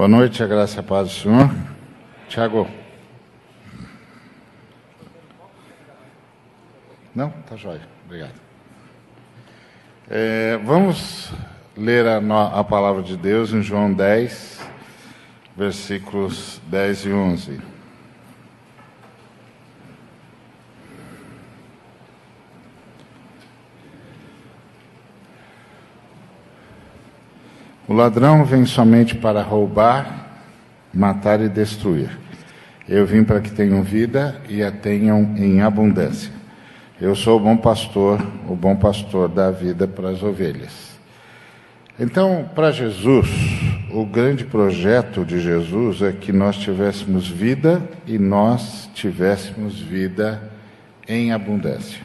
Boa noite, a graça e a paz do Senhor. Tiago. Não? Tá jóia. Obrigado. É, vamos ler a, a, palavra de Deus em João 10, versículos 10 e 11. O ladrão vem somente para roubar, matar e destruir. Eu vim para que tenham vida e a tenham em abundância. Eu sou o bom pastor, o bom pastor dá vida para as ovelhas. Então, para Jesus, o grande projeto de Jesus é que nós tivéssemos vida e nós tivéssemos vida em abundância.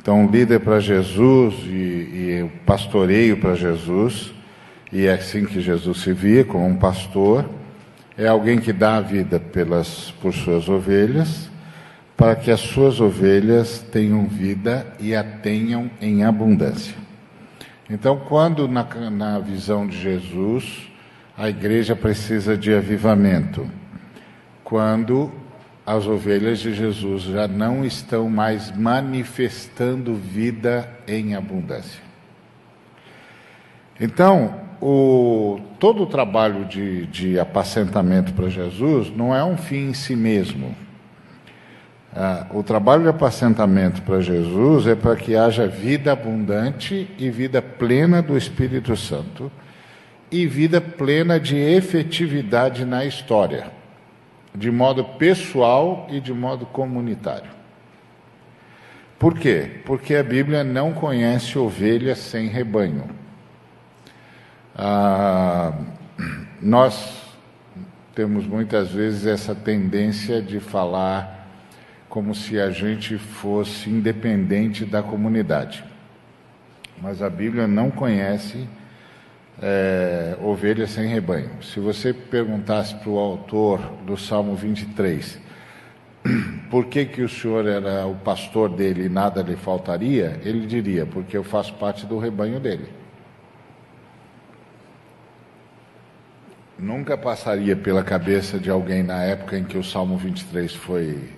Então, líder para Jesus e, e pastoreio para Jesus e é assim que Jesus se via como um pastor, é alguém que dá a vida pelas, por suas ovelhas, para que as suas ovelhas tenham vida e a tenham em abundância. Então, quando na, na visão de Jesus, a igreja precisa de avivamento, quando as ovelhas de Jesus já não estão mais manifestando vida em abundância. Então, o, todo o trabalho de, de apacentamento para Jesus não é um fim em si mesmo. Ah, o trabalho de apacentamento para Jesus é para que haja vida abundante e vida plena do Espírito Santo e vida plena de efetividade na história, de modo pessoal e de modo comunitário. Por quê? Porque a Bíblia não conhece ovelha sem rebanho. Ah, nós temos muitas vezes essa tendência de falar como se a gente fosse independente da comunidade. Mas a Bíblia não conhece é, ovelha sem rebanho. Se você perguntasse para o autor do Salmo 23 por que, que o senhor era o pastor dele e nada lhe faltaria, ele diria: porque eu faço parte do rebanho dele. Nunca passaria pela cabeça de alguém na época em que o Salmo 23 foi,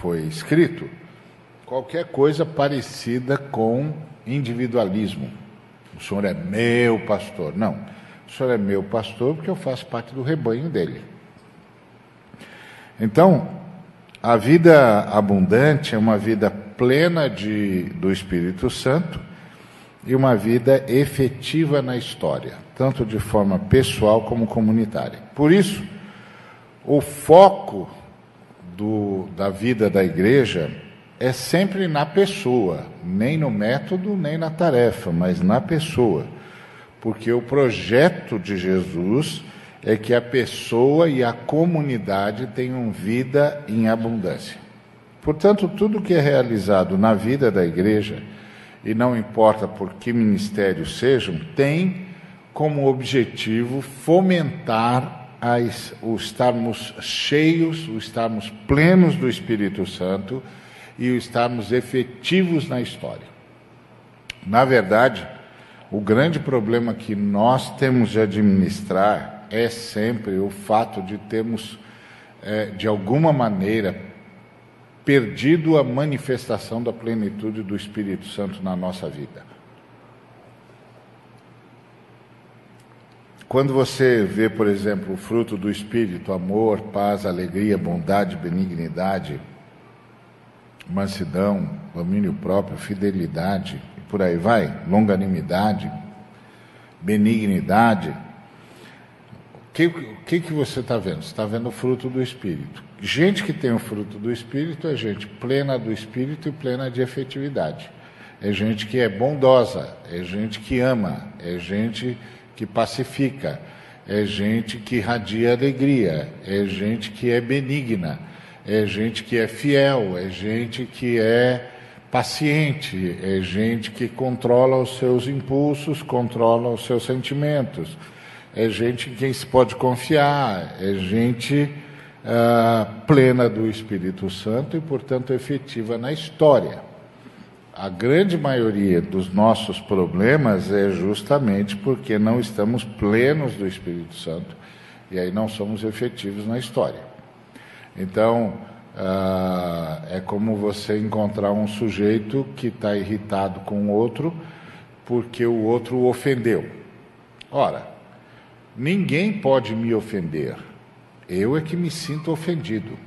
foi escrito qualquer coisa parecida com individualismo. O senhor é meu pastor. Não, o senhor é meu pastor porque eu faço parte do rebanho dele. Então, a vida abundante é uma vida plena de, do Espírito Santo e uma vida efetiva na história, tanto de forma pessoal como comunitária. Por isso, o foco do, da vida da igreja é sempre na pessoa, nem no método, nem na tarefa, mas na pessoa. Porque o projeto de Jesus é que a pessoa e a comunidade tenham vida em abundância. Portanto, tudo que é realizado na vida da igreja e não importa por que ministérios sejam, tem como objetivo fomentar as, o estarmos cheios, o estarmos plenos do Espírito Santo e o estarmos efetivos na história. Na verdade, o grande problema que nós temos de administrar é sempre o fato de termos, é, de alguma maneira, perdido a manifestação da plenitude do Espírito Santo na nossa vida. Quando você vê, por exemplo, o fruto do Espírito, amor, paz, alegria, bondade, benignidade, mansidão, domínio próprio, fidelidade, e por aí vai, longanimidade, benignidade, o que, que, que você está vendo? Você está vendo o fruto do Espírito. Gente que tem o fruto do Espírito é gente plena do Espírito e plena de efetividade. É gente que é bondosa, é gente que ama, é gente que pacifica, é gente que radia alegria, é gente que é benigna, é gente que é fiel, é gente que é paciente, é gente que controla os seus impulsos, controla os seus sentimentos, é gente em quem se pode confiar, é gente uh, plena do Espírito Santo e, portanto, efetiva na história. A grande maioria dos nossos problemas é justamente porque não estamos plenos do Espírito Santo E aí não somos efetivos na história. Então, ah, é como você encontrar um sujeito que está irritado com o outro porque o outro o ofendeu. Ora, ninguém pode me ofender, eu é que me sinto ofendido.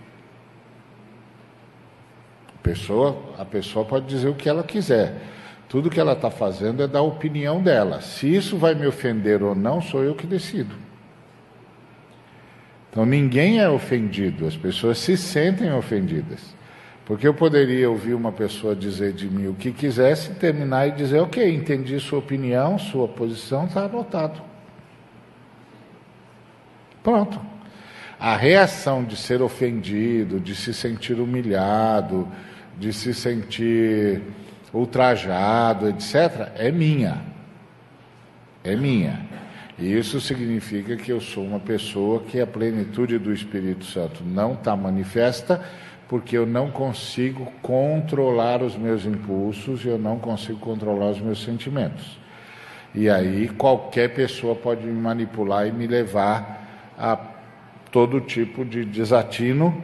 Pessoa, a pessoa pode dizer o que ela quiser. Tudo que ela está fazendo é dar a opinião dela. Se isso vai me ofender ou não, sou eu que decido. Então ninguém é ofendido, as pessoas se sentem ofendidas. Porque eu poderia ouvir uma pessoa dizer de mim o que quisesse, terminar e dizer, ok, entendi sua opinião, sua posição, está anotado. Pronto. A reação de ser ofendido, de se sentir humilhado, de se sentir ultrajado, etc., é minha. É minha. E isso significa que eu sou uma pessoa que a plenitude do Espírito Santo não está manifesta, porque eu não consigo controlar os meus impulsos, eu não consigo controlar os meus sentimentos. E aí qualquer pessoa pode me manipular e me levar a todo tipo de desatino,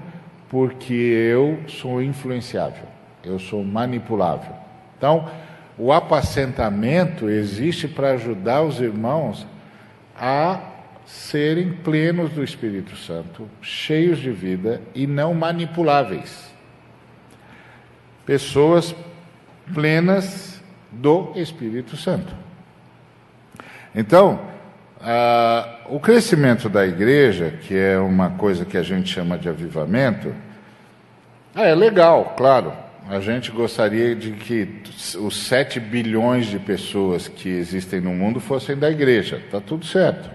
porque eu sou influenciável, eu sou manipulável. Então, o apacentamento existe para ajudar os irmãos a serem plenos do Espírito Santo, cheios de vida e não manipuláveis. Pessoas plenas do Espírito Santo. Então, o crescimento da igreja, que é uma coisa que a gente chama de avivamento, é legal, claro. A gente gostaria de que os 7 bilhões de pessoas que existem no mundo fossem da igreja, está tudo certo.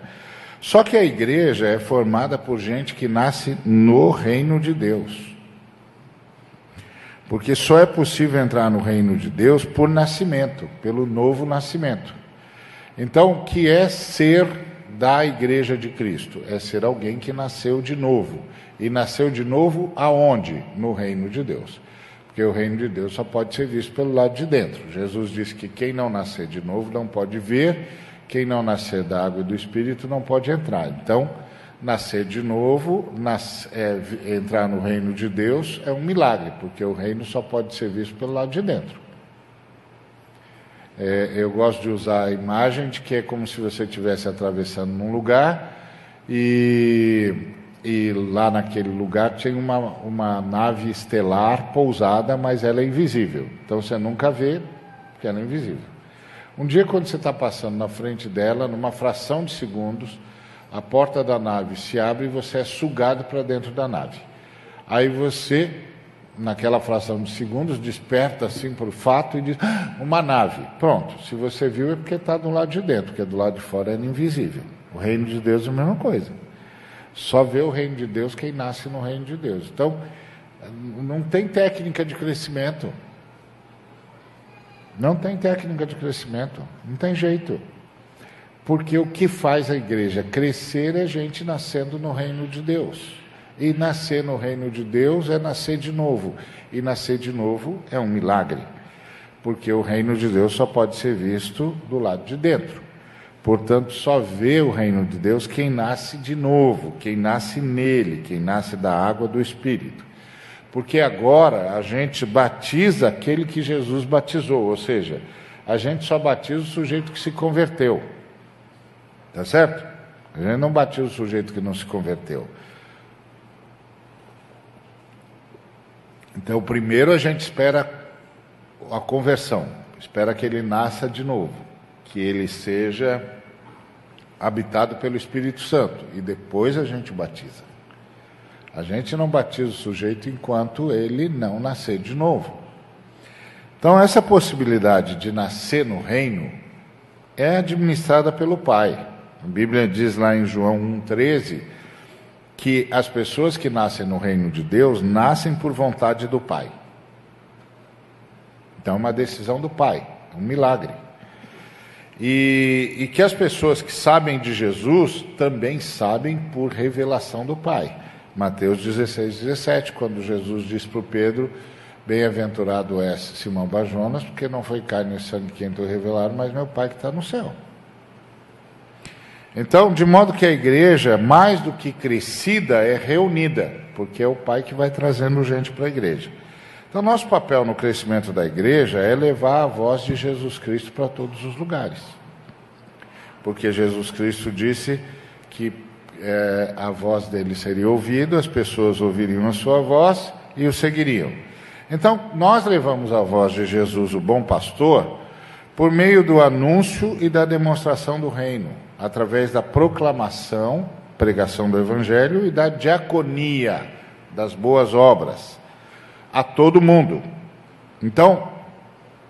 Só que a igreja é formada por gente que nasce no reino de Deus. Porque só é possível entrar no reino de Deus por nascimento, pelo novo nascimento. Então, o que é ser da igreja de Cristo? É ser alguém que nasceu de novo. E nasceu de novo aonde? No reino de Deus. Porque o reino de Deus só pode ser visto pelo lado de dentro. Jesus disse que quem não nascer de novo não pode ver, quem não nascer da água e do Espírito não pode entrar. Então, nascer de novo, nas, é, entrar no reino de Deus é um milagre, porque o reino só pode ser visto pelo lado de dentro. É, eu gosto de usar a imagem de que é como se você estivesse atravessando num lugar e e lá naquele lugar tinha uma, uma nave estelar pousada, mas ela é invisível. Então você nunca vê, porque ela é invisível. Um dia, quando você está passando na frente dela, numa fração de segundos, a porta da nave se abre e você é sugado para dentro da nave. Aí você, naquela fração de segundos, desperta assim por fato e diz: ah, uma nave. Pronto, se você viu é porque está do lado de dentro, porque do lado de fora é invisível. O reino de Deus é a mesma coisa. Só vê o reino de Deus quem nasce no reino de Deus. Então, não tem técnica de crescimento. Não tem técnica de crescimento. Não tem jeito. Porque o que faz a igreja crescer é gente nascendo no reino de Deus. E nascer no reino de Deus é nascer de novo. E nascer de novo é um milagre. Porque o reino de Deus só pode ser visto do lado de dentro. Portanto, só vê o reino de Deus quem nasce de novo, quem nasce nele, quem nasce da água do Espírito. Porque agora a gente batiza aquele que Jesus batizou, ou seja, a gente só batiza o sujeito que se converteu. Tá certo? A gente não batiza o sujeito que não se converteu. Então, primeiro a gente espera a conversão, espera que ele nasça de novo que ele seja habitado pelo Espírito Santo e depois a gente batiza. A gente não batiza o sujeito enquanto ele não nascer de novo. Então, essa possibilidade de nascer no reino é administrada pelo Pai. A Bíblia diz lá em João 1,13 que as pessoas que nascem no reino de Deus nascem por vontade do Pai. Então, é uma decisão do Pai, é um milagre. E, e, que as pessoas que sabem de Jesus também sabem por revelação do Pai. Mateus 16, 17, quando Jesus diz para o Pedro: Bem-aventurado és Simão Bajonas, porque não foi carne e sangue quem te revelaram, mas meu Pai que está no céu. Então, de modo que a igreja, mais do que crescida, é reunida, porque é o Pai que vai trazendo gente para a igreja. Então, nosso papel no crescimento da igreja é levar a voz de Jesus Cristo para todos os lugares. Porque Jesus Cristo disse que é, a voz dele seria ouvida, as pessoas ouviriam a sua voz e o seguiriam. Então, nós levamos a voz de Jesus, o bom pastor, por meio do anúncio e da demonstração do reino, através da proclamação, pregação do evangelho e da diaconia, das boas obras, a todo mundo. Então,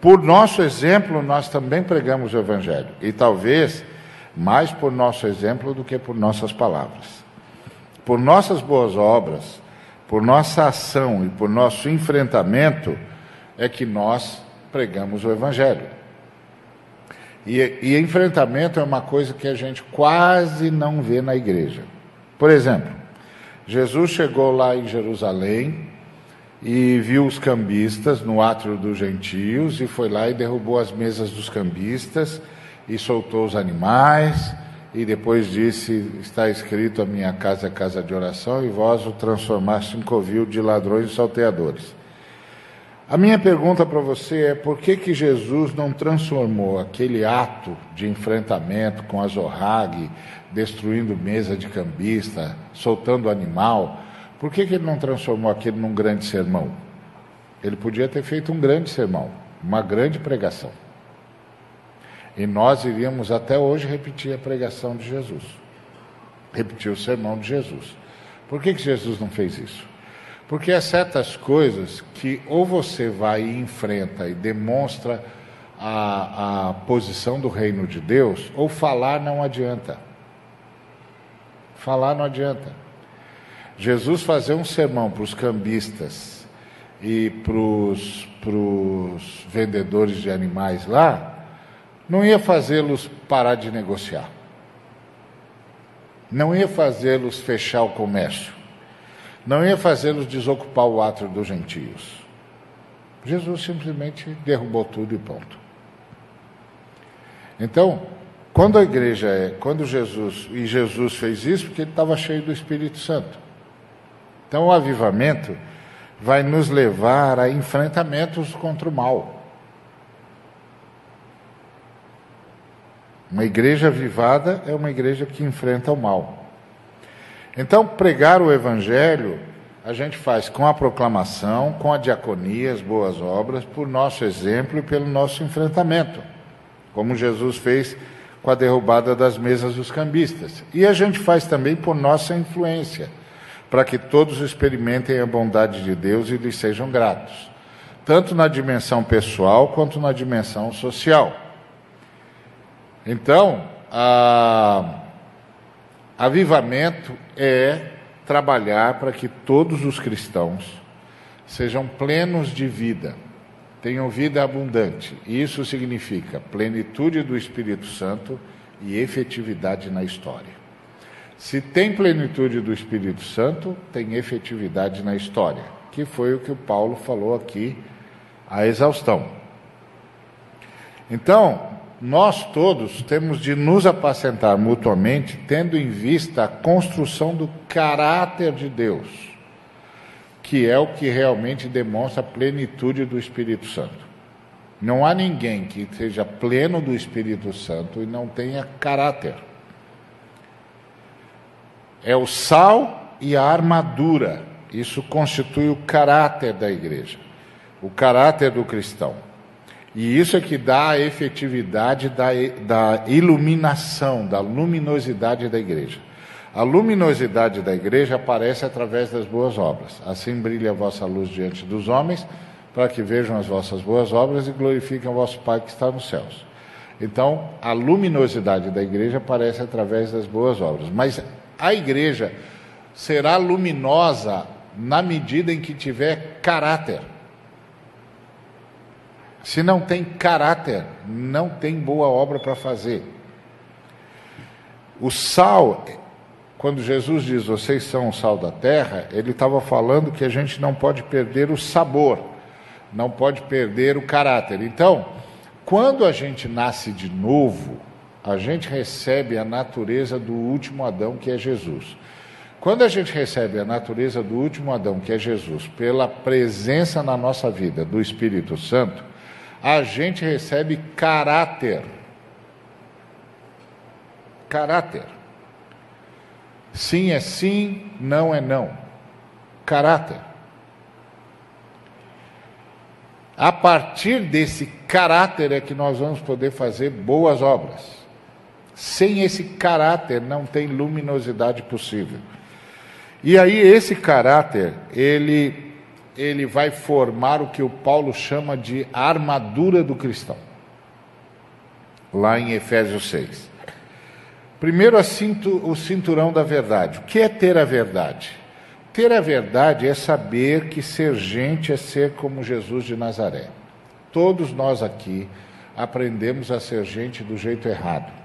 por nosso exemplo, nós também pregamos o evangelho, e talvez mais por nosso exemplo do que por nossas palavras. Por nossas boas obras, por nossa ação e por nosso enfrentamento, é que nós pregamos o Evangelho. E, e enfrentamento é uma coisa que a gente quase não vê na igreja. Por exemplo, Jesus chegou lá em Jerusalém e viu os cambistas no átrio dos gentios e foi lá e derrubou as mesas dos cambistas e soltou os animais, e depois disse: Está escrito: A minha casa é casa de oração, e vós o transformaste em covil de ladrões e salteadores. A minha pergunta para você é: por que, que Jesus não transformou aquele ato de enfrentamento com a Zorrag, destruindo mesa de cambista, soltando animal, por que, que ele não transformou aquilo num grande sermão? Ele podia ter feito um grande sermão, uma grande pregação. E nós iríamos até hoje repetir a pregação de Jesus, repetir o sermão de Jesus. Por que, que Jesus não fez isso? Porque há certas coisas que ou você vai e enfrenta e demonstra a, a posição do reino de Deus, ou falar não adianta. Falar não adianta. Jesus fazer um sermão para os cambistas e para os vendedores de animais lá, não ia fazê-los parar de negociar, não ia fazê-los fechar o comércio, não ia fazê-los desocupar o átrio dos gentios. Jesus simplesmente derrubou tudo e ponto. Então, quando a igreja é, quando Jesus, e Jesus fez isso porque ele estava cheio do Espírito Santo. Então, o avivamento vai nos levar a enfrentamentos contra o mal. Uma igreja avivada é uma igreja que enfrenta o mal. Então, pregar o evangelho, a gente faz com a proclamação, com a diaconia, as boas obras, por nosso exemplo e pelo nosso enfrentamento, como Jesus fez com a derrubada das mesas dos cambistas. E a gente faz também por nossa influência, para que todos experimentem a bondade de Deus e lhes sejam gratos, tanto na dimensão pessoal quanto na dimensão social. Então, a, avivamento é trabalhar para que todos os cristãos sejam plenos de vida, tenham vida abundante. Isso significa plenitude do Espírito Santo e efetividade na história. Se tem plenitude do Espírito Santo, tem efetividade na história, que foi o que o Paulo falou aqui a exaustão. Então, nós todos temos de nos apacentar mutuamente, tendo em vista a construção do caráter de Deus, que é o que realmente demonstra a plenitude do Espírito Santo. Não há ninguém que seja pleno do Espírito Santo e não tenha caráter. É o sal e a armadura. Isso constitui o caráter da igreja, o caráter do cristão. E isso é que dá a efetividade da, da iluminação, da luminosidade da igreja. A luminosidade da igreja aparece através das boas obras. Assim brilha a vossa luz diante dos homens, para que vejam as vossas boas obras e glorifiquem o vosso Pai que está nos céus. Então, a luminosidade da igreja aparece através das boas obras. Mas a igreja será luminosa na medida em que tiver caráter. Se não tem caráter, não tem boa obra para fazer. O sal, quando Jesus diz vocês são o sal da terra, ele estava falando que a gente não pode perder o sabor, não pode perder o caráter. Então, quando a gente nasce de novo, a gente recebe a natureza do último Adão, que é Jesus. Quando a gente recebe a natureza do último Adão, que é Jesus, pela presença na nossa vida do Espírito Santo, a gente recebe caráter. Caráter. Sim é sim, não é não. Caráter. A partir desse caráter é que nós vamos poder fazer boas obras. Sem esse caráter não tem luminosidade possível. E aí esse caráter, ele ele vai formar o que o Paulo chama de armadura do cristão. Lá em Efésios 6. Primeiro, o cinturão da verdade. O que é ter a verdade? Ter a verdade é saber que ser gente é ser como Jesus de Nazaré. Todos nós aqui aprendemos a ser gente do jeito errado.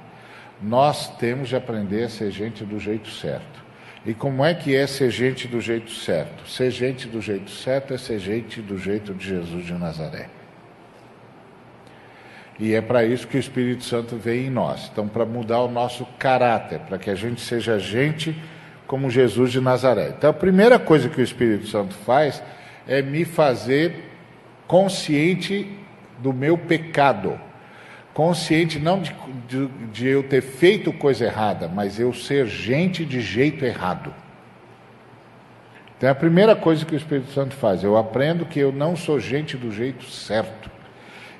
Nós temos de aprender a ser gente do jeito certo. E como é que é ser gente do jeito certo? Ser gente do jeito certo é ser gente do jeito de Jesus de Nazaré. E é para isso que o Espírito Santo vem em nós. Então, para mudar o nosso caráter, para que a gente seja gente como Jesus de Nazaré. Então, a primeira coisa que o Espírito Santo faz é me fazer consciente do meu pecado. Consciente não de, de, de eu ter feito coisa errada, mas eu ser gente de jeito errado. Então, é a primeira coisa que o Espírito Santo faz. Eu aprendo que eu não sou gente do jeito certo.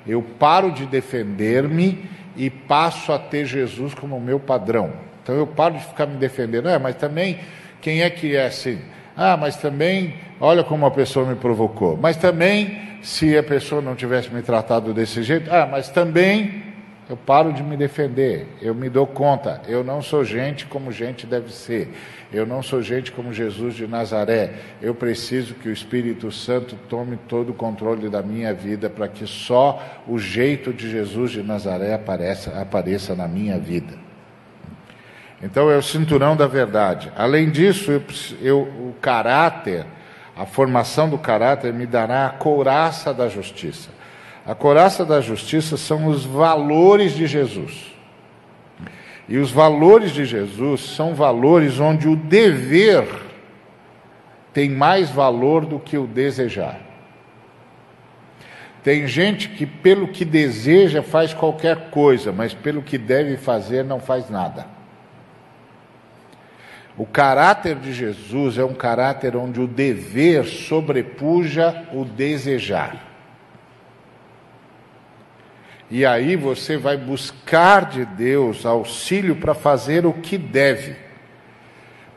Eu paro de defender-me e passo a ter Jesus como meu padrão. Então eu paro de ficar me defendendo. É, mas também, quem é que é assim? Ah, mas também, olha como a pessoa me provocou. Mas também, se a pessoa não tivesse me tratado desse jeito, ah, mas também eu paro de me defender, eu me dou conta, eu não sou gente como gente deve ser, eu não sou gente como Jesus de Nazaré, eu preciso que o Espírito Santo tome todo o controle da minha vida para que só o jeito de Jesus de Nazaré apareça, apareça na minha vida. Então é o cinturão da verdade. Além disso, eu, eu, o caráter, a formação do caráter me dará a couraça da justiça. A coraça da justiça são os valores de Jesus. E os valores de Jesus são valores onde o dever tem mais valor do que o desejar. Tem gente que, pelo que deseja, faz qualquer coisa, mas pelo que deve fazer, não faz nada. O caráter de Jesus é um caráter onde o dever sobrepuja o desejar. E aí você vai buscar de Deus auxílio para fazer o que deve.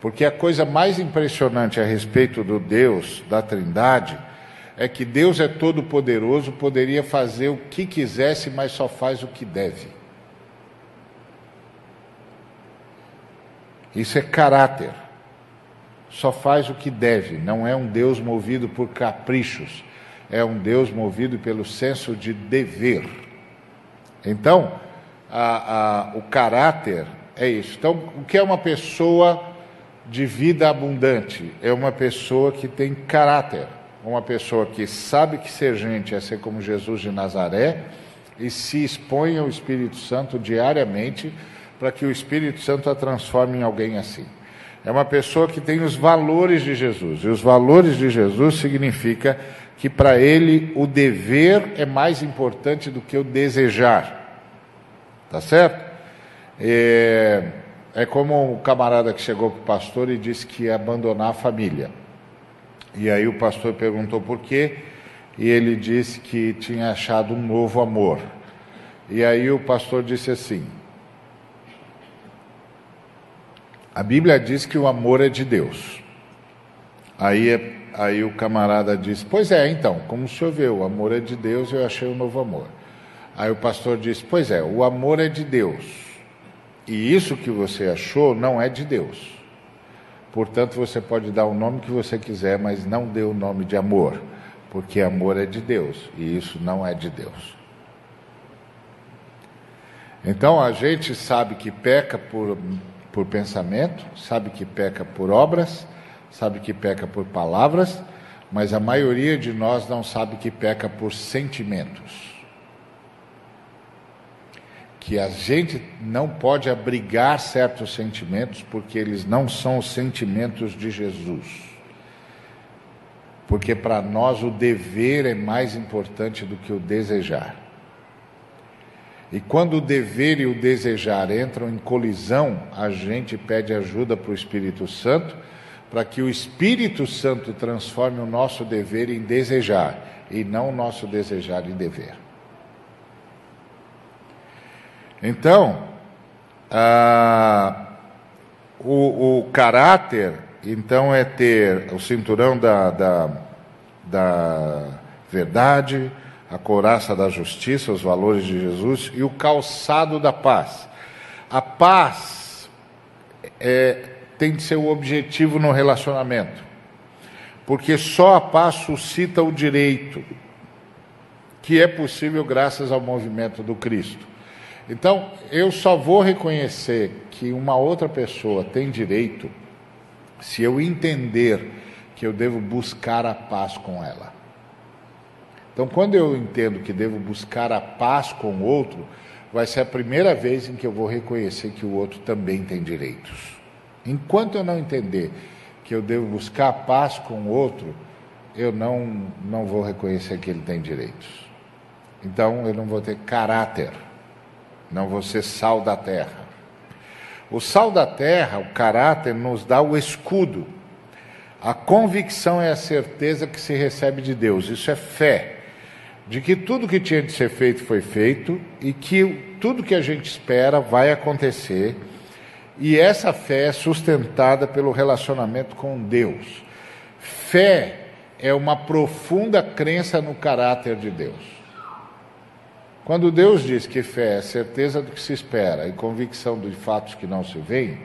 Porque a coisa mais impressionante a respeito do Deus, da Trindade, é que Deus é todo poderoso, poderia fazer o que quisesse, mas só faz o que deve. Isso é caráter. Só faz o que deve, não é um Deus movido por caprichos, é um Deus movido pelo senso de dever. Então, a, a, o caráter é isso. Então, o que é uma pessoa de vida abundante? É uma pessoa que tem caráter, uma pessoa que sabe que ser gente é ser como Jesus de Nazaré e se expõe ao Espírito Santo diariamente para que o Espírito Santo a transforme em alguém assim. É uma pessoa que tem os valores de Jesus. E os valores de Jesus significa que para ele o dever é mais importante do que o desejar. Tá certo? É, é como um camarada que chegou para o pastor e disse que ia abandonar a família. E aí o pastor perguntou por quê, e ele disse que tinha achado um novo amor. E aí o pastor disse assim: A Bíblia diz que o amor é de Deus. Aí é Aí o camarada disse: Pois é, então, como vê, o amor é de Deus, eu achei um novo amor. Aí o pastor disse: Pois é, o amor é de Deus. E isso que você achou não é de Deus. Portanto, você pode dar o nome que você quiser, mas não dê o nome de amor, porque amor é de Deus e isso não é de Deus. Então a gente sabe que peca por, por pensamento, sabe que peca por obras sabe que peca por palavras, mas a maioria de nós não sabe que peca por sentimentos. que a gente não pode abrigar certos sentimentos porque eles não são os sentimentos de Jesus. Porque para nós o dever é mais importante do que o desejar. E quando o dever e o desejar entram em colisão, a gente pede ajuda para o Espírito Santo, para que o Espírito Santo transforme o nosso dever em desejar e não o nosso desejar em dever. Então, o, o, caráter, então, é ter o cinturão da, da, da verdade, a couraça da justiça, os valores de Jesus e o calçado da paz. A paz é, tem de ser o objetivo no relacionamento, porque só a paz suscita o direito, que é possível graças ao movimento do Cristo. Então, eu só vou reconhecer que uma outra pessoa tem direito se eu entender que eu devo buscar a paz com ela. Então, quando eu entendo que devo buscar a paz com o outro, vai ser a primeira vez em que eu vou reconhecer que o outro também tem direitos. Enquanto eu não entender que eu devo buscar paz com o outro, eu não, não vou reconhecer que ele tem direitos. Então, eu não vou ter caráter não vou ser sal da terra. O sal da terra, o caráter, nos dá o escudo. A convicção é a certeza que se recebe de Deus, isso é fé, de que tudo que tinha de ser feito foi feito e que tudo que a gente espera vai acontecer, e essa fé é sustentada pelo relacionamento com Deus. Fé é uma profunda crença no caráter de Deus. Quando Deus diz que fé é certeza do que se espera e convicção de fatos que não se veem,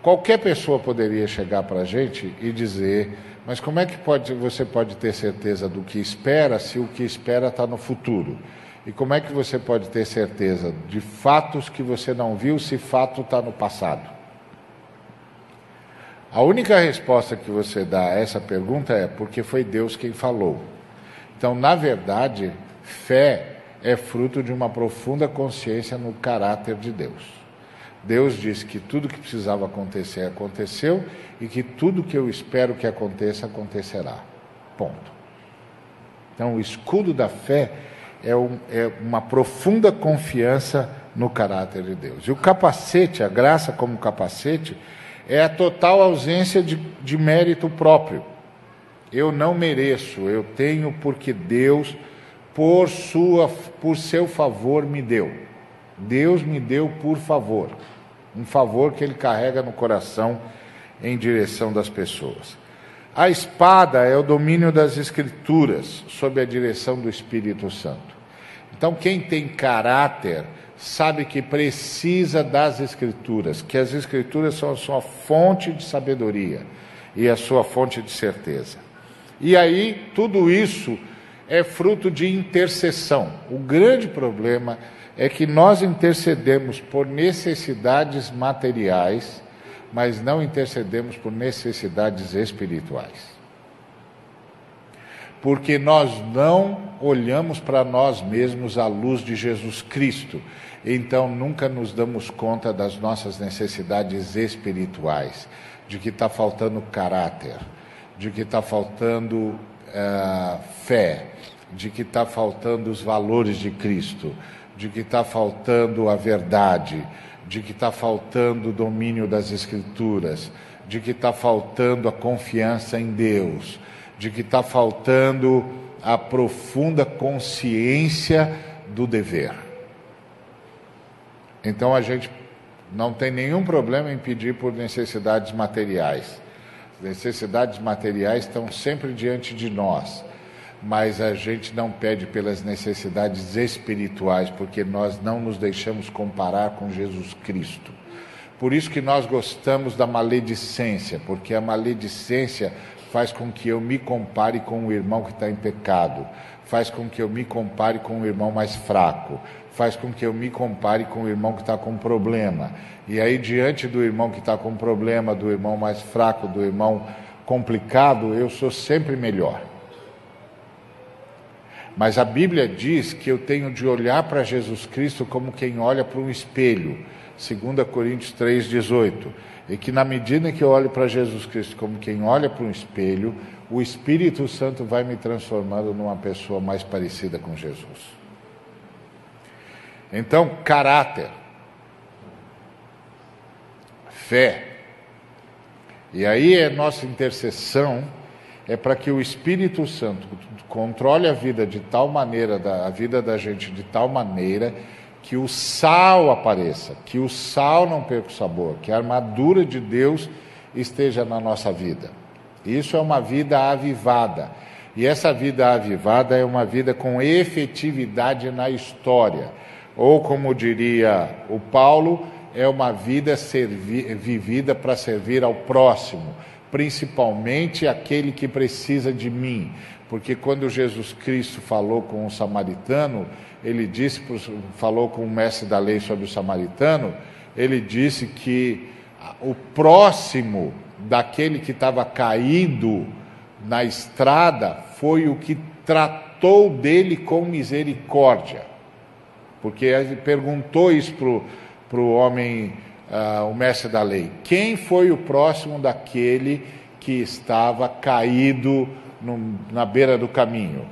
qualquer pessoa poderia chegar para a gente e dizer: mas como é que pode, você pode ter certeza do que espera se o que espera está no futuro? E como é que você pode ter certeza de fatos que você não viu se fato está no passado? A única resposta que você dá a essa pergunta é porque foi Deus quem falou. Então, na verdade, fé é fruto de uma profunda consciência no caráter de Deus. Deus disse que tudo que precisava acontecer aconteceu e que tudo que eu espero que aconteça acontecerá. Ponto. Então, o escudo da fé é, um, é uma profunda confiança no caráter de Deus. E o capacete, a graça como capacete, é a total ausência de, de mérito próprio. Eu não mereço, eu tenho porque Deus por, sua, por seu favor me deu. Deus me deu por favor. Um favor que ele carrega no coração em direção das pessoas. A espada é o domínio das Escrituras, sob a direção do Espírito Santo. Então, quem tem caráter sabe que precisa das Escrituras, que as Escrituras são a sua fonte de sabedoria e a sua fonte de certeza. E aí, tudo isso é fruto de intercessão. O grande problema é que nós intercedemos por necessidades materiais, mas não intercedemos por necessidades espirituais. Porque nós não olhamos para nós mesmos à luz de Jesus Cristo, então nunca nos damos conta das nossas necessidades espirituais, de que está faltando caráter, de que está faltando uh, fé, de que está faltando os valores de Cristo, de que está faltando a verdade, de que está faltando o domínio das Escrituras, de que está faltando a confiança em Deus, de que está faltando a profunda consciência do dever. Então a gente não tem nenhum problema em pedir por necessidades materiais. Necessidades materiais estão sempre diante de nós mas a gente não pede pelas necessidades espirituais, porque nós não nos deixamos comparar com Jesus Cristo. Por isso que nós gostamos da maledicência, porque a maledicência faz com que eu me compare com o irmão que está em pecado, faz com que eu me compare com o irmão mais fraco, faz com que eu me compare com o irmão que está com problema. E aí, diante do irmão que está com problema, do irmão mais fraco, do irmão complicado, eu sou sempre melhor. Mas a Bíblia diz que eu tenho de olhar para Jesus Cristo como quem olha para um espelho. 2 Coríntios 3,18. E que na medida que eu olho para Jesus Cristo como quem olha para um espelho, o Espírito Santo vai me transformando numa pessoa mais parecida com Jesus. Então, caráter, fé. E aí é nossa intercessão é para que o Espírito Santo controle a vida de tal maneira, a vida da gente de tal maneira que o sal apareça, que o sal não perca o sabor, que a armadura de Deus esteja na nossa vida. Isso é uma vida avivada. E essa vida avivada é uma vida com efetividade na história. Ou, como diria o Paulo, é uma vida vivida para servir ao próximo, principalmente aquele que precisa de mim. Porque quando Jesus Cristo falou com o samaritano, ele disse, falou com o mestre da lei sobre o samaritano, ele disse que o próximo daquele que estava caído na estrada foi o que tratou dele com misericórdia. Porque ele perguntou isso para o homem, uh, o mestre da lei: quem foi o próximo daquele que estava caído no, na beira do caminho?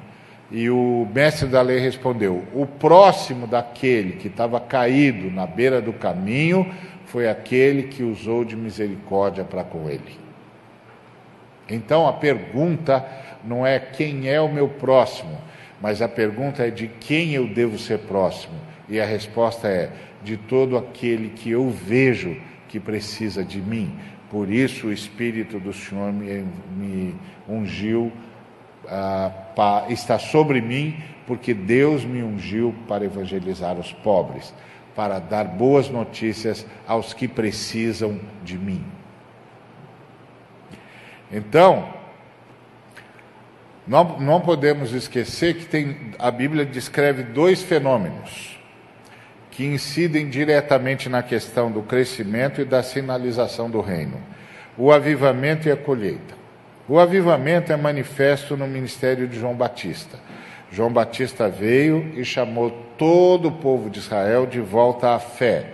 E o mestre da lei respondeu: o próximo daquele que estava caído na beira do caminho foi aquele que usou de misericórdia para com ele. Então a pergunta não é quem é o meu próximo, mas a pergunta é de quem eu devo ser próximo. E a resposta é de todo aquele que eu vejo que precisa de mim. Por isso o Espírito do Senhor me, me ungiu, ah, pa, está sobre mim, porque Deus me ungiu para evangelizar os pobres, para dar boas notícias aos que precisam de mim. Então, não, não podemos esquecer que tem, a Bíblia descreve dois fenômenos que incidem diretamente na questão do crescimento e da sinalização do reino: o avivamento e a colheita. O avivamento é manifesto no ministério de João Batista. João Batista veio e chamou todo o povo de Israel de volta à fé.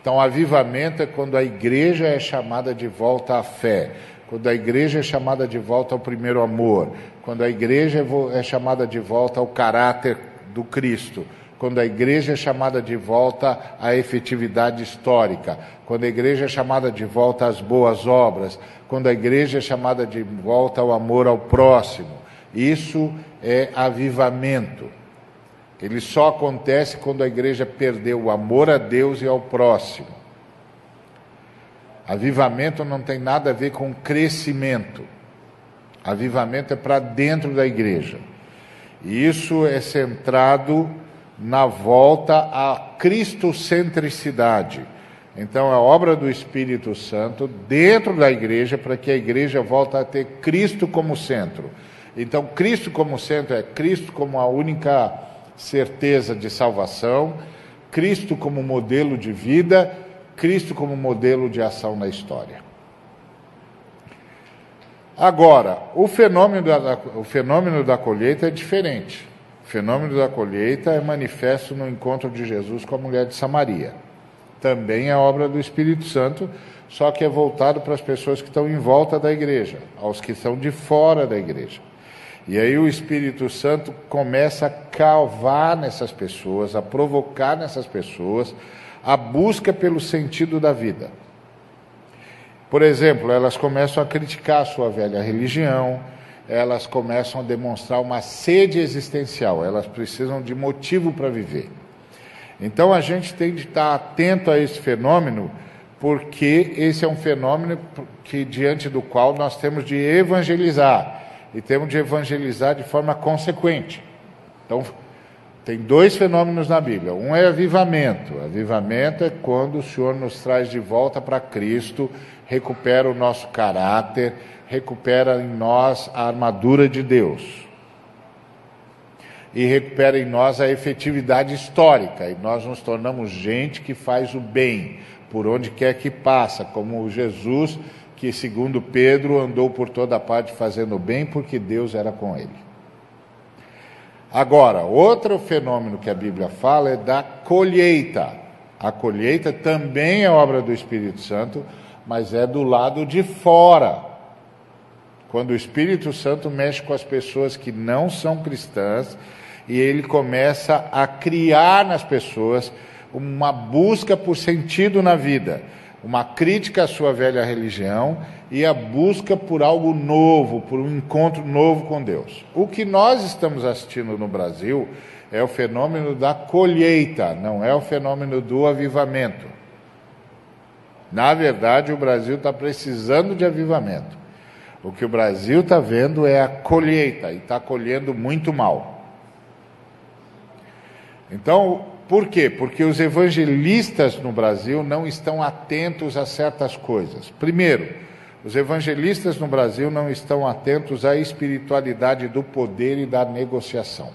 Então, avivamento é quando a igreja é chamada de volta à fé quando a igreja é chamada de volta ao primeiro amor, quando a igreja é chamada de volta ao caráter do Cristo, quando a igreja é chamada de volta à efetividade histórica, quando a igreja é chamada de volta às boas obras, quando a igreja é chamada de volta ao amor ao próximo. Isso é avivamento. Ele só acontece quando a igreja perdeu o amor a Deus e ao próximo. Avivamento não tem nada a ver com crescimento. Avivamento é para dentro da igreja. E isso é centrado na volta à cristocentricidade. Então, é a obra do Espírito Santo dentro da igreja para que a igreja volte a ter Cristo como centro. Então, Cristo como centro é Cristo como a única certeza de salvação, Cristo como modelo de vida Cristo como modelo de ação na história. Agora, o fenômeno da, o fenômeno da colheita é diferente. O fenômeno da colheita é manifesto no encontro de Jesus com a mulher de Samaria. Também é obra do Espírito Santo, só que é voltado para as pessoas que estão em volta da igreja, aos que estão de fora da igreja. E aí o Espírito Santo começa a cavar nessas pessoas, a provocar nessas pessoas a busca pelo sentido da vida. Por exemplo, elas começam a criticar a sua velha religião, elas começam a demonstrar uma sede existencial, elas precisam de motivo para viver. Então a gente tem de estar atento a esse fenômeno, porque esse é um fenômeno que diante do qual nós temos de evangelizar e temos de evangelizar de forma consequente. Então, tem dois fenômenos na Bíblia. Um é avivamento. Avivamento é quando o Senhor nos traz de volta para Cristo, recupera o nosso caráter, recupera em nós a armadura de Deus. E recupera em nós a efetividade histórica. E nós nos tornamos gente que faz o bem por onde quer que passa, como Jesus, que segundo Pedro andou por toda parte fazendo o bem porque Deus era com ele. Agora, outro fenômeno que a Bíblia fala é da colheita. A colheita também é obra do Espírito Santo, mas é do lado de fora. Quando o Espírito Santo mexe com as pessoas que não são cristãs e ele começa a criar nas pessoas uma busca por sentido na vida, uma crítica à sua velha religião e a busca por algo novo, por um encontro novo com Deus. O que nós estamos assistindo no Brasil é o fenômeno da colheita, não é o fenômeno do avivamento. Na verdade, o Brasil está precisando de avivamento. O que o Brasil está vendo é a colheita e está colhendo muito mal. Então, por quê? Porque os evangelistas no Brasil não estão atentos a certas coisas. Primeiro, os evangelistas no Brasil não estão atentos à espiritualidade do poder e da negociação.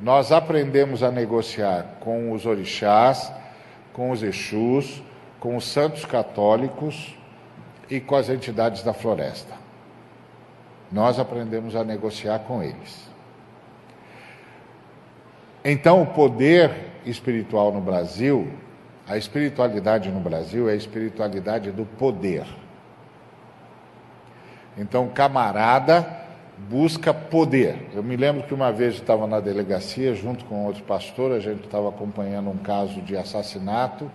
Nós aprendemos a negociar com os orixás, com os exus, com os santos católicos e com as entidades da floresta. Nós aprendemos a negociar com eles. Então, o poder espiritual no Brasil, a espiritualidade no Brasil é a espiritualidade do poder. Então, camarada busca poder. Eu me lembro que uma vez eu estava na delegacia, junto com outro pastor, a gente estava acompanhando um caso de assassinato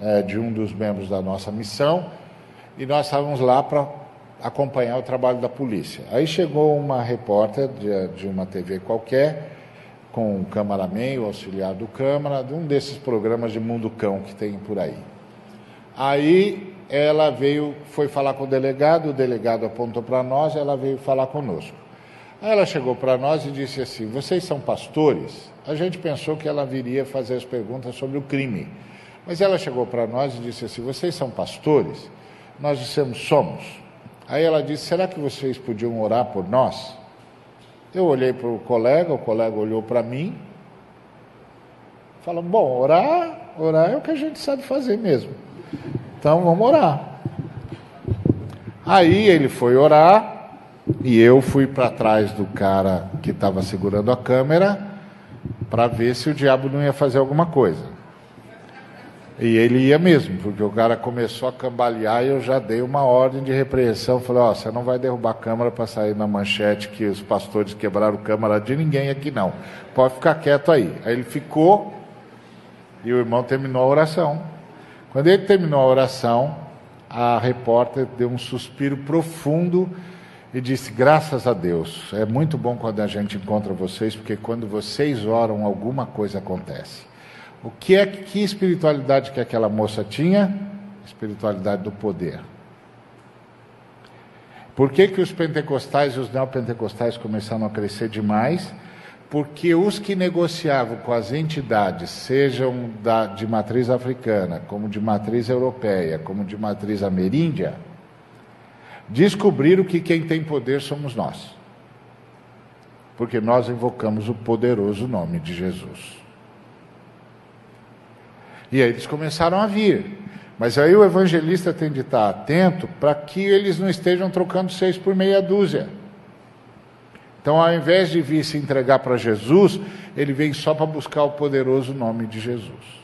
é, de um dos membros da nossa missão, e nós estávamos lá para acompanhar o trabalho da polícia. Aí chegou uma repórter de, de uma TV qualquer com o cameraman, o auxiliar do câmara, de um desses programas de Mundo Cão que tem por aí. Aí ela veio, foi falar com o delegado, o delegado apontou para nós, ela veio falar conosco. Aí ela chegou para nós e disse assim: Vocês são pastores? A gente pensou que ela viria fazer as perguntas sobre o crime. Mas ela chegou para nós e disse assim: Vocês são pastores? Nós dissemos: Somos. Aí ela disse: Será que vocês podiam orar por nós? Eu olhei para o colega, o colega olhou para mim. Falou: Bom, orar, orar é o que a gente sabe fazer mesmo. Então vamos orar. Aí ele foi orar e eu fui para trás do cara que estava segurando a câmera para ver se o diabo não ia fazer alguma coisa. E ele ia mesmo, porque o cara começou a cambalear e eu já dei uma ordem de repreensão. Falei: Ó, oh, você não vai derrubar a câmera para sair na manchete que os pastores quebraram a câmera de ninguém aqui, não. Pode ficar quieto aí. Aí ele ficou e o irmão terminou a oração. Quando ele terminou a oração, a repórter deu um suspiro profundo e disse: Graças a Deus, é muito bom quando a gente encontra vocês, porque quando vocês oram, alguma coisa acontece. O que é que espiritualidade que aquela moça tinha? Espiritualidade do poder. Por que, que os pentecostais e os neopentecostais começaram a crescer demais? Porque os que negociavam com as entidades, sejam da, de matriz africana, como de matriz europeia, como de matriz ameríndia, descobriram que quem tem poder somos nós. Porque nós invocamos o poderoso nome de Jesus. E aí eles começaram a vir. Mas aí o evangelista tem de estar atento para que eles não estejam trocando seis por meia dúzia. Então, ao invés de vir se entregar para Jesus, ele vem só para buscar o poderoso nome de Jesus.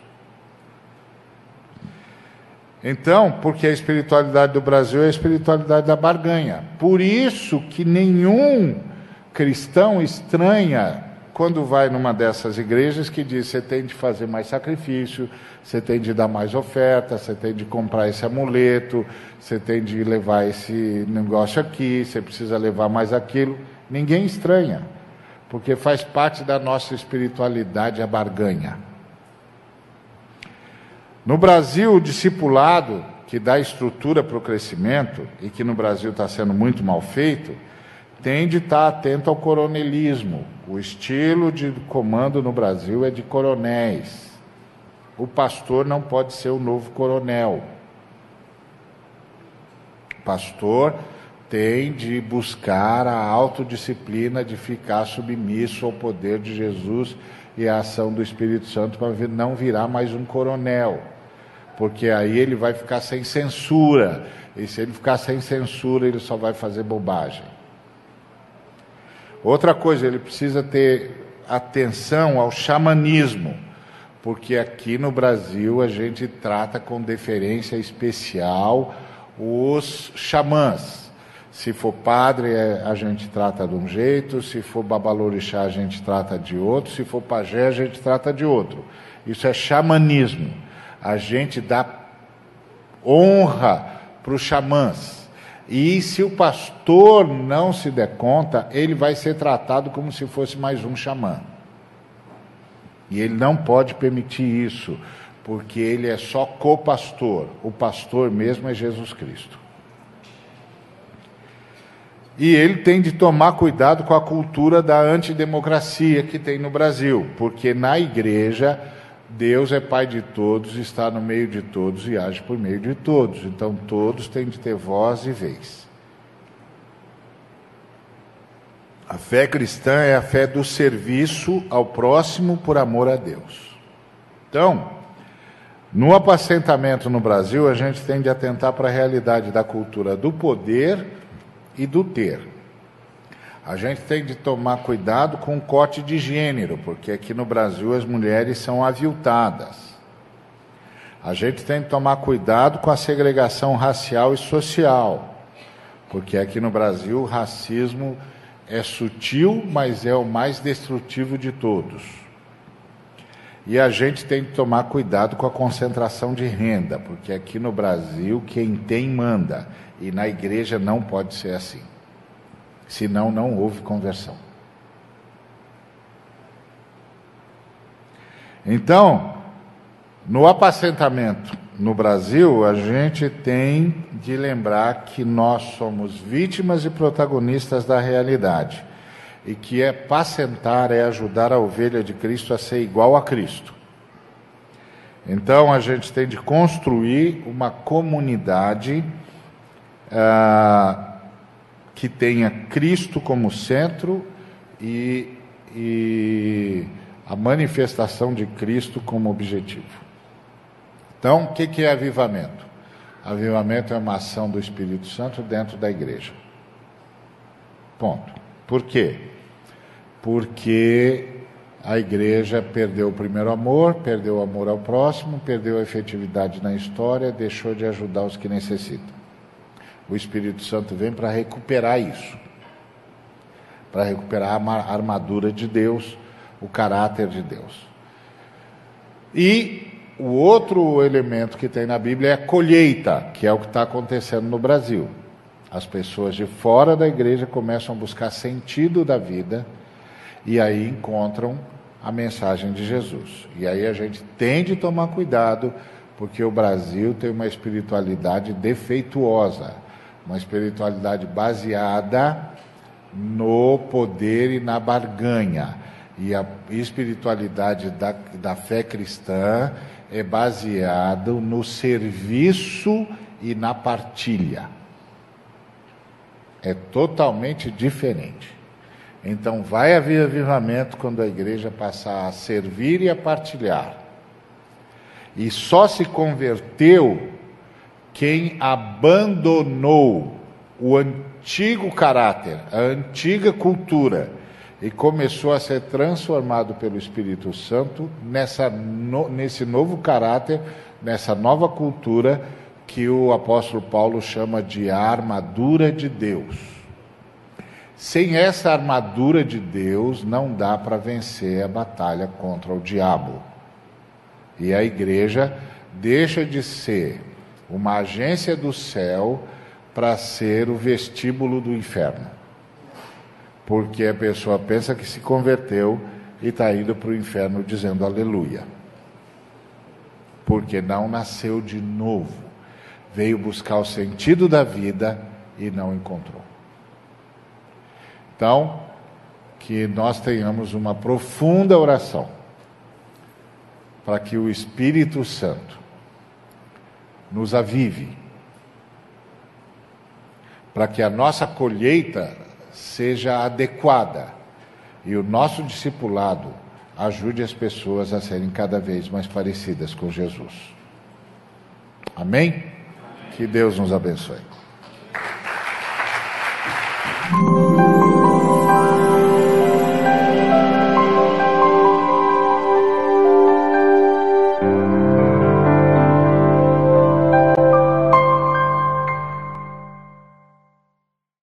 Então, porque a espiritualidade do Brasil é a espiritualidade da barganha. Por isso que nenhum cristão estranha quando vai numa dessas igrejas que diz você tem de fazer mais sacrifício, você tem de dar mais oferta, você tem de comprar esse amuleto, você tem de levar esse negócio aqui, você precisa levar mais aquilo. Ninguém estranha, porque faz parte da nossa espiritualidade a barganha. No Brasil, o discipulado, que dá estrutura para o crescimento, e que no Brasil está sendo muito mal feito, tem de estar atento ao coronelismo. O estilo de comando no Brasil é de coronéis. O pastor não pode ser o novo coronel. O pastor tem de buscar a autodisciplina de ficar submisso ao poder de Jesus e à ação do Espírito Santo para não virar mais um coronel. Porque aí ele vai ficar sem censura. E se ele ficar sem censura, ele só vai fazer bobagem. Outra coisa, ele precisa ter atenção ao xamanismo, porque aqui no Brasil a gente trata com deferência especial os xamãs. Se for padre, é, a gente trata de um jeito, se for babalorixá, a gente trata de outro, se for pajé, a gente trata de outro. Isso é xamanismo. A gente dá honra para os xamãs. E se o pastor não se der conta, ele vai ser tratado como se fosse mais um xamã. E ele não pode permitir isso, porque ele é só co-pastor. O pastor mesmo é Jesus Cristo. E ele tem de tomar cuidado com a cultura da antidemocracia que tem no Brasil, porque na igreja Deus é pai de todos, está no meio de todos e age por meio de todos. Então todos têm de ter voz e vez. A fé cristã é a fé do serviço ao próximo por amor a Deus. Então, no apacentamento no Brasil, a gente tem de atentar para a realidade da cultura do poder e do ter. A gente tem de tomar cuidado com o corte de gênero, porque aqui no Brasil as mulheres são aviltadas. A gente tem de tomar cuidado com a segregação racial e social, porque aqui no Brasil o racismo é sutil, mas é o mais destrutivo de todos. E a gente tem de tomar cuidado com a concentração de renda, porque aqui no Brasil quem tem manda. E na igreja não pode ser assim. Senão não houve conversão. Então, no apacentamento no Brasil, a gente tem de lembrar que nós somos vítimas e protagonistas da realidade. E que é pacentar, é ajudar a ovelha de Cristo a ser igual a Cristo. Então a gente tem de construir uma comunidade ah, que tenha Cristo como centro e, e a manifestação de Cristo como objetivo. Então, o que, que é avivamento? Avivamento é uma ação do Espírito Santo dentro da igreja. Ponto. Por quê? Porque a igreja perdeu o primeiro amor, perdeu o amor ao próximo, perdeu a efetividade na história, deixou de ajudar os que necessitam. O Espírito Santo vem para recuperar isso, para recuperar a armadura de Deus, o caráter de Deus. E o outro elemento que tem na Bíblia é a colheita, que é o que está acontecendo no Brasil. As pessoas de fora da igreja começam a buscar sentido da vida e aí encontram a mensagem de Jesus. E aí a gente tem de tomar cuidado, porque o Brasil tem uma espiritualidade defeituosa uma espiritualidade baseada no poder e na barganha. E a espiritualidade da, da fé cristã é baseada no serviço e na partilha. É totalmente diferente. Então, vai haver avivamento quando a igreja passar a servir e a partilhar. E só se converteu quem abandonou o antigo caráter, a antiga cultura, e começou a ser transformado pelo Espírito Santo nessa, no, nesse novo caráter, nessa nova cultura que o apóstolo Paulo chama de armadura de Deus. Sem essa armadura de Deus, não dá para vencer a batalha contra o diabo. E a igreja deixa de ser uma agência do céu para ser o vestíbulo do inferno. Porque a pessoa pensa que se converteu e está indo para o inferno dizendo aleluia. Porque não nasceu de novo. Veio buscar o sentido da vida e não encontrou. Então, que nós tenhamos uma profunda oração para que o Espírito Santo nos avive, para que a nossa colheita seja adequada e o nosso discipulado ajude as pessoas a serem cada vez mais parecidas com Jesus. Amém? Que Deus nos abençoe.